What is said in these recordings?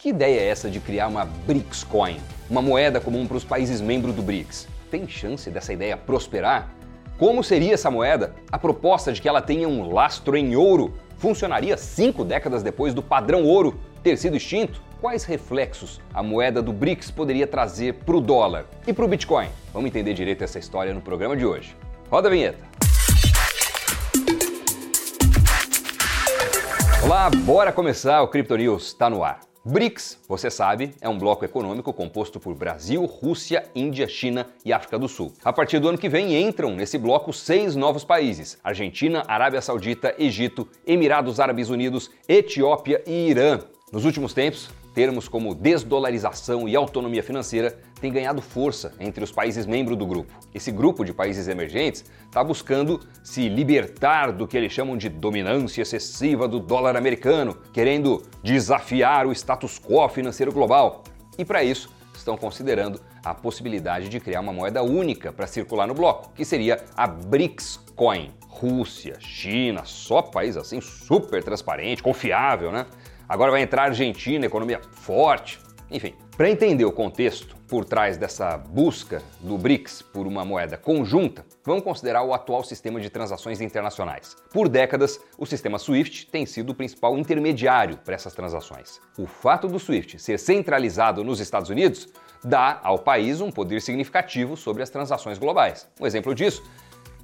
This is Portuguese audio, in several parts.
Que ideia é essa de criar uma BRICS Coin, uma moeda comum para os países membros do BRICS? Tem chance dessa ideia prosperar? Como seria essa moeda? A proposta de que ela tenha um lastro em ouro funcionaria cinco décadas depois do padrão ouro ter sido extinto? Quais reflexos a moeda do BRICS poderia trazer para o dólar e para o Bitcoin? Vamos entender direito essa história no programa de hoje. Roda a vinheta. Olá, bora começar o Crypto News, está no ar. BRICS, você sabe, é um bloco econômico composto por Brasil, Rússia, Índia, China e África do Sul. A partir do ano que vem entram nesse bloco seis novos países: Argentina, Arábia Saudita, Egito, Emirados Árabes Unidos, Etiópia e Irã. Nos últimos tempos, termos como desdolarização e autonomia financeira têm ganhado força entre os países membros do grupo. Esse grupo de países emergentes está buscando se libertar do que eles chamam de dominância excessiva do dólar americano, querendo desafiar o status quo financeiro global. E para isso, estão considerando a possibilidade de criar uma moeda única para circular no bloco, que seria a BRICS Coin. Rússia, China, só país assim super transparente, confiável, né? Agora vai entrar a Argentina, economia forte. Enfim, para entender o contexto por trás dessa busca do BRICS por uma moeda conjunta, vamos considerar o atual sistema de transações internacionais. Por décadas, o sistema SWIFT tem sido o principal intermediário para essas transações. O fato do SWIFT ser centralizado nos Estados Unidos dá ao país um poder significativo sobre as transações globais. Um exemplo disso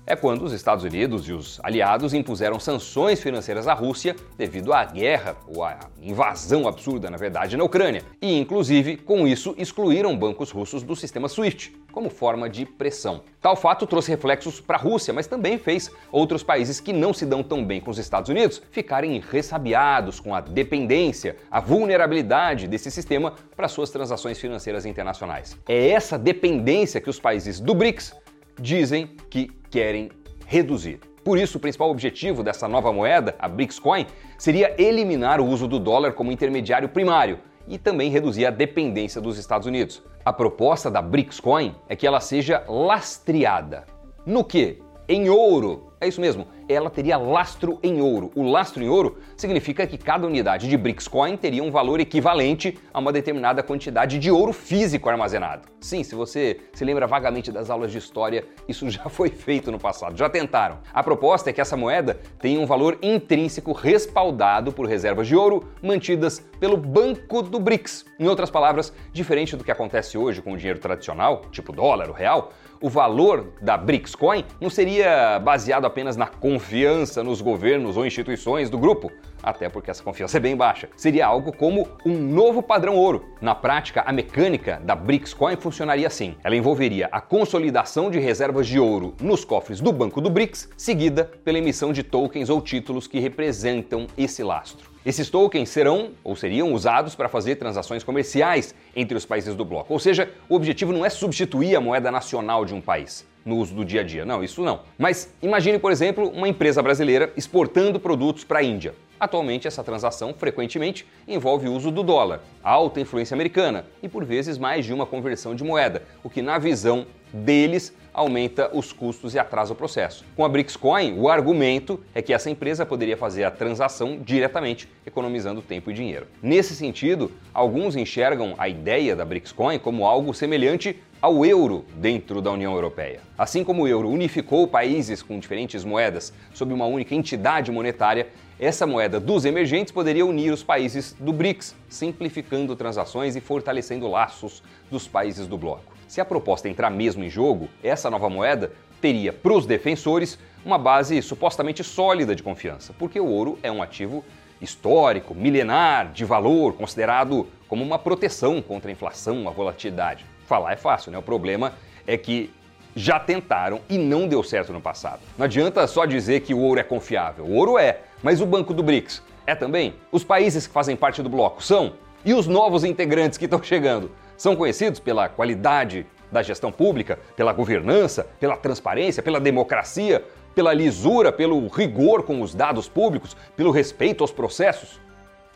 é quando os Estados Unidos e os aliados impuseram sanções financeiras à Rússia devido à guerra, ou à invasão absurda, na verdade, na Ucrânia. E, inclusive, com isso, excluíram bancos russos do sistema SWIFT, como forma de pressão. Tal fato trouxe reflexos para a Rússia, mas também fez outros países que não se dão tão bem com os Estados Unidos ficarem ressabiados com a dependência, a vulnerabilidade desse sistema para suas transações financeiras internacionais. É essa dependência que os países do BRICS dizem que querem reduzir. Por isso, o principal objetivo dessa nova moeda, a BRICS Coin, seria eliminar o uso do dólar como intermediário primário e também reduzir a dependência dos Estados Unidos. A proposta da BRICS Coin é que ela seja lastreada. No que? Em ouro. É isso mesmo, ela teria lastro em ouro. O lastro em ouro significa que cada unidade de BRICS Coin teria um valor equivalente a uma determinada quantidade de ouro físico armazenado. Sim, se você se lembra vagamente das aulas de história, isso já foi feito no passado, já tentaram. A proposta é que essa moeda tenha um valor intrínseco respaldado por reservas de ouro mantidas pelo Banco do BRICS. Em outras palavras, diferente do que acontece hoje com o dinheiro tradicional, tipo dólar, o real, o valor da BRICS Coin não seria baseado apenas na confiança nos governos ou instituições do grupo, até porque essa confiança é bem baixa. Seria algo como um novo padrão ouro. Na prática, a mecânica da BRICS Coin funcionaria assim. Ela envolveria a consolidação de reservas de ouro nos cofres do Banco do BRICS, seguida pela emissão de tokens ou títulos que representam esse lastro. Esses tokens serão ou seriam usados para fazer transações comerciais entre os países do bloco. Ou seja, o objetivo não é substituir a moeda nacional de um país no uso do dia a dia. Não, isso não. Mas imagine, por exemplo, uma empresa brasileira exportando produtos para a Índia. Atualmente, essa transação frequentemente envolve o uso do dólar, alta influência americana e, por vezes, mais de uma conversão de moeda, o que, na visão deles, aumenta os custos e atrasa o processo. Com a BRICS Coin, o argumento é que essa empresa poderia fazer a transação diretamente, economizando tempo e dinheiro. Nesse sentido, alguns enxergam a ideia da BRICS Coin como algo semelhante ao euro dentro da União Europeia. Assim como o euro unificou países com diferentes moedas sob uma única entidade monetária, essa moeda dos emergentes poderia unir os países do BRICS, simplificando transações e fortalecendo laços dos países do bloco. Se a proposta entrar mesmo em jogo, essa nova moeda teria para os defensores uma base supostamente sólida de confiança, porque o ouro é um ativo histórico, milenar, de valor, considerado como uma proteção contra a inflação, a volatilidade. Falar é fácil, né? O problema é que já tentaram e não deu certo no passado. Não adianta só dizer que o ouro é confiável. O ouro é, mas o Banco do BRICS é também? Os países que fazem parte do bloco são? E os novos integrantes que estão chegando? São conhecidos pela qualidade da gestão pública, pela governança, pela transparência, pela democracia, pela lisura, pelo rigor com os dados públicos, pelo respeito aos processos.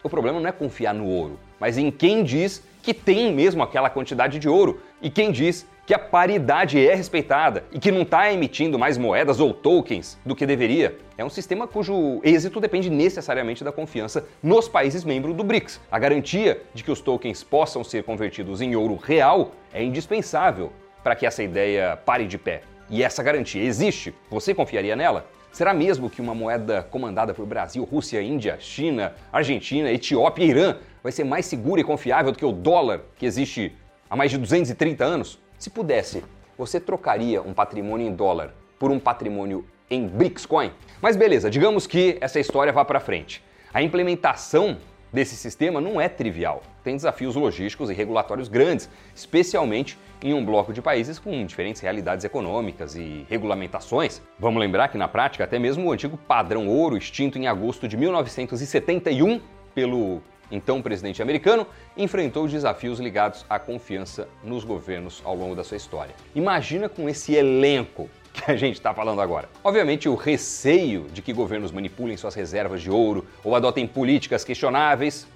O problema não é confiar no ouro, mas em quem diz que tem mesmo aquela quantidade de ouro e quem diz que a paridade é respeitada e que não está emitindo mais moedas ou tokens do que deveria. É um sistema cujo êxito depende necessariamente da confiança nos países membros do BRICS. A garantia de que os tokens possam ser convertidos em ouro real é indispensável para que essa ideia pare de pé. E essa garantia existe. Você confiaria nela? Será mesmo que uma moeda comandada por Brasil, Rússia, Índia, China, Argentina, Etiópia e Irã vai ser mais segura e confiável do que o dólar que existe há mais de 230 anos? Se pudesse, você trocaria um patrimônio em dólar por um patrimônio em BRICS Coin? Mas beleza, digamos que essa história vá para frente. A implementação desse sistema não é trivial. Tem desafios logísticos e regulatórios grandes, especialmente em um bloco de países com diferentes realidades econômicas e regulamentações. Vamos lembrar que na prática até mesmo o antigo padrão ouro extinto em agosto de 1971 pelo então presidente americano, enfrentou desafios ligados à confiança nos governos ao longo da sua história. Imagina com esse elenco que a gente está falando agora. Obviamente, o receio de que governos manipulem suas reservas de ouro ou adotem políticas questionáveis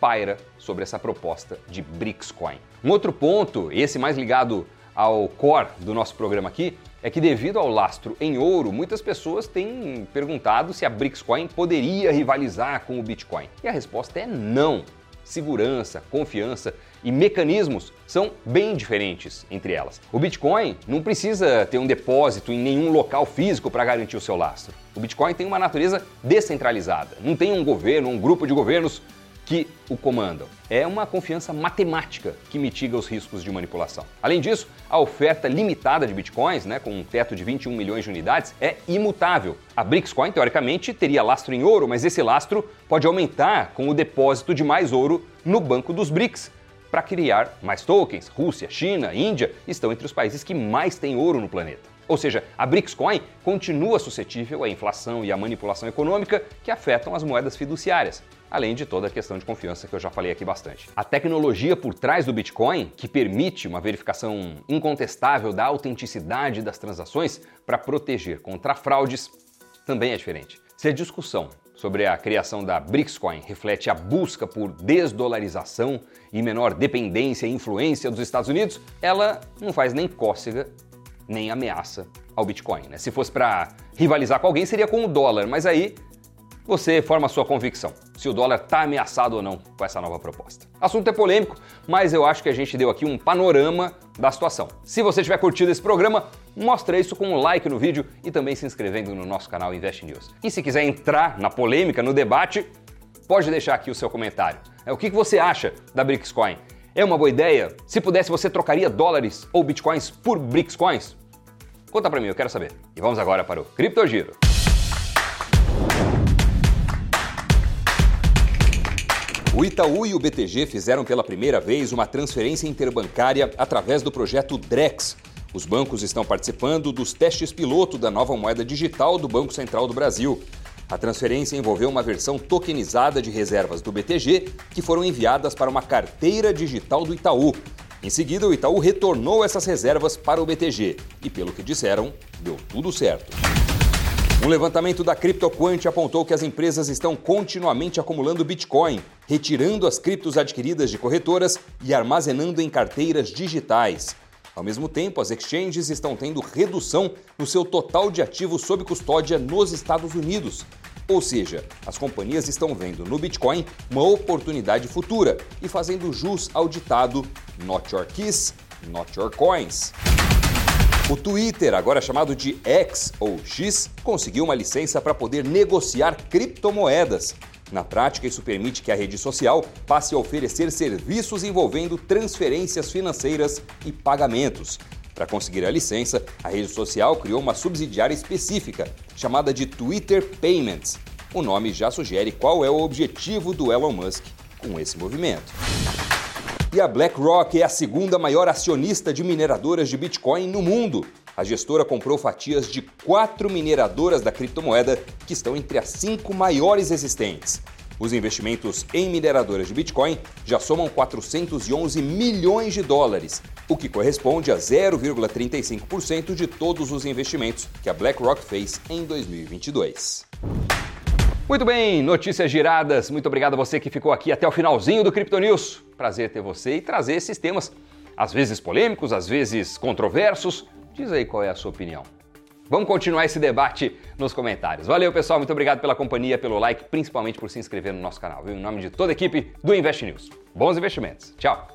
paira sobre essa proposta de BRICS Coin. Um outro ponto, esse mais ligado ao core do nosso programa aqui, é que devido ao lastro em ouro, muitas pessoas têm perguntado se a BRICS Coin poderia rivalizar com o Bitcoin. E a resposta é não. Segurança, confiança e mecanismos são bem diferentes entre elas. O Bitcoin não precisa ter um depósito em nenhum local físico para garantir o seu lastro. O Bitcoin tem uma natureza descentralizada. Não tem um governo, um grupo de governos que o comandam. É uma confiança matemática que mitiga os riscos de manipulação. Além disso, a oferta limitada de bitcoins, né, com um teto de 21 milhões de unidades, é imutável. A BRICS-Coin, teoricamente, teria lastro em ouro, mas esse lastro pode aumentar com o depósito de mais ouro no banco dos BRICS para criar mais tokens. Rússia, China, Índia estão entre os países que mais têm ouro no planeta. Ou seja, a BRICS Coin continua suscetível à inflação e à manipulação econômica que afetam as moedas fiduciárias além de toda a questão de confiança que eu já falei aqui bastante. A tecnologia por trás do Bitcoin, que permite uma verificação incontestável da autenticidade das transações para proteger contra fraudes, também é diferente. Se a discussão sobre a criação da BRICS-Coin reflete a busca por desdolarização e menor dependência e influência dos Estados Unidos, ela não faz nem cócega nem ameaça ao Bitcoin. Né? Se fosse para rivalizar com alguém, seria com o dólar, mas aí você forma sua convicção se o dólar está ameaçado ou não com essa nova proposta. Assunto é polêmico, mas eu acho que a gente deu aqui um panorama da situação. Se você tiver curtido esse programa, mostra isso com um like no vídeo e também se inscrevendo no nosso canal Invest News. E se quiser entrar na polêmica, no debate, pode deixar aqui o seu comentário. É o que você acha da BRICS Coin? É uma boa ideia? Se pudesse, você trocaria dólares ou bitcoins por BRICS Coins? Conta pra mim, eu quero saber. E vamos agora para o Cripto Giro. O Itaú e o BTG fizeram pela primeira vez uma transferência interbancária através do projeto DREX. Os bancos estão participando dos testes piloto da nova moeda digital do Banco Central do Brasil. A transferência envolveu uma versão tokenizada de reservas do BTG que foram enviadas para uma carteira digital do Itaú. Em seguida, o Itaú retornou essas reservas para o BTG e, pelo que disseram, deu tudo certo. Um levantamento da CryptoQuant apontou que as empresas estão continuamente acumulando Bitcoin, retirando as criptos adquiridas de corretoras e armazenando em carteiras digitais. Ao mesmo tempo, as exchanges estão tendo redução no seu total de ativos sob custódia nos Estados Unidos. Ou seja, as companhias estão vendo no Bitcoin uma oportunidade futura e fazendo jus ao ditado Not Your Keys, Not Your Coins. O Twitter, agora chamado de X ou X, conseguiu uma licença para poder negociar criptomoedas. Na prática, isso permite que a rede social passe a oferecer serviços envolvendo transferências financeiras e pagamentos. Para conseguir a licença, a rede social criou uma subsidiária específica, chamada de Twitter Payments. O nome já sugere qual é o objetivo do Elon Musk com esse movimento. E a BlackRock é a segunda maior acionista de mineradoras de Bitcoin no mundo. A gestora comprou fatias de quatro mineradoras da criptomoeda que estão entre as cinco maiores existentes. Os investimentos em mineradoras de Bitcoin já somam 411 milhões de dólares, o que corresponde a 0,35% de todos os investimentos que a BlackRock fez em 2022. Muito bem, notícias giradas. Muito obrigado a você que ficou aqui até o finalzinho do Crypto News. Prazer ter você e trazer esses temas às vezes polêmicos, às vezes controversos. Diz aí qual é a sua opinião. Vamos continuar esse debate nos comentários. Valeu, pessoal. Muito obrigado pela companhia, pelo like, principalmente por se inscrever no nosso canal. Viu? Em nome de toda a equipe do Invest News. Bons investimentos. Tchau.